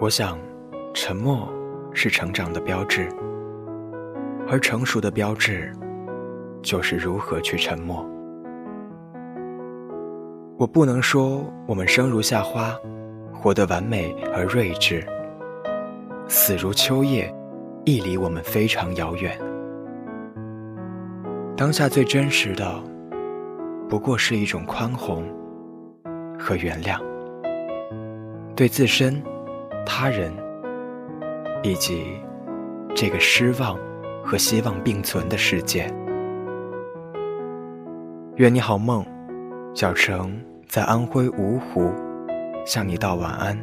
我想，沉默是成长的标志，而成熟的标志，就是如何去沉默。我不能说我们生如夏花，活得完美而睿智；死如秋叶，亦离我们非常遥远。当下最真实的，不过是一种宽宏和原谅，对自身。他人，以及这个失望和希望并存的世界。愿你好梦，小城在安徽芜湖向你道晚安。